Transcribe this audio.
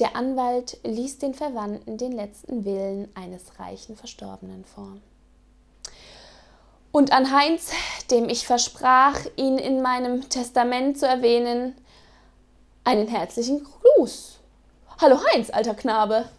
Der Anwalt ließ den Verwandten den letzten Willen eines reichen Verstorbenen vor. Und an Heinz, dem ich versprach, ihn in meinem Testament zu erwähnen, einen herzlichen Gruß. Hallo Heinz, alter Knabe.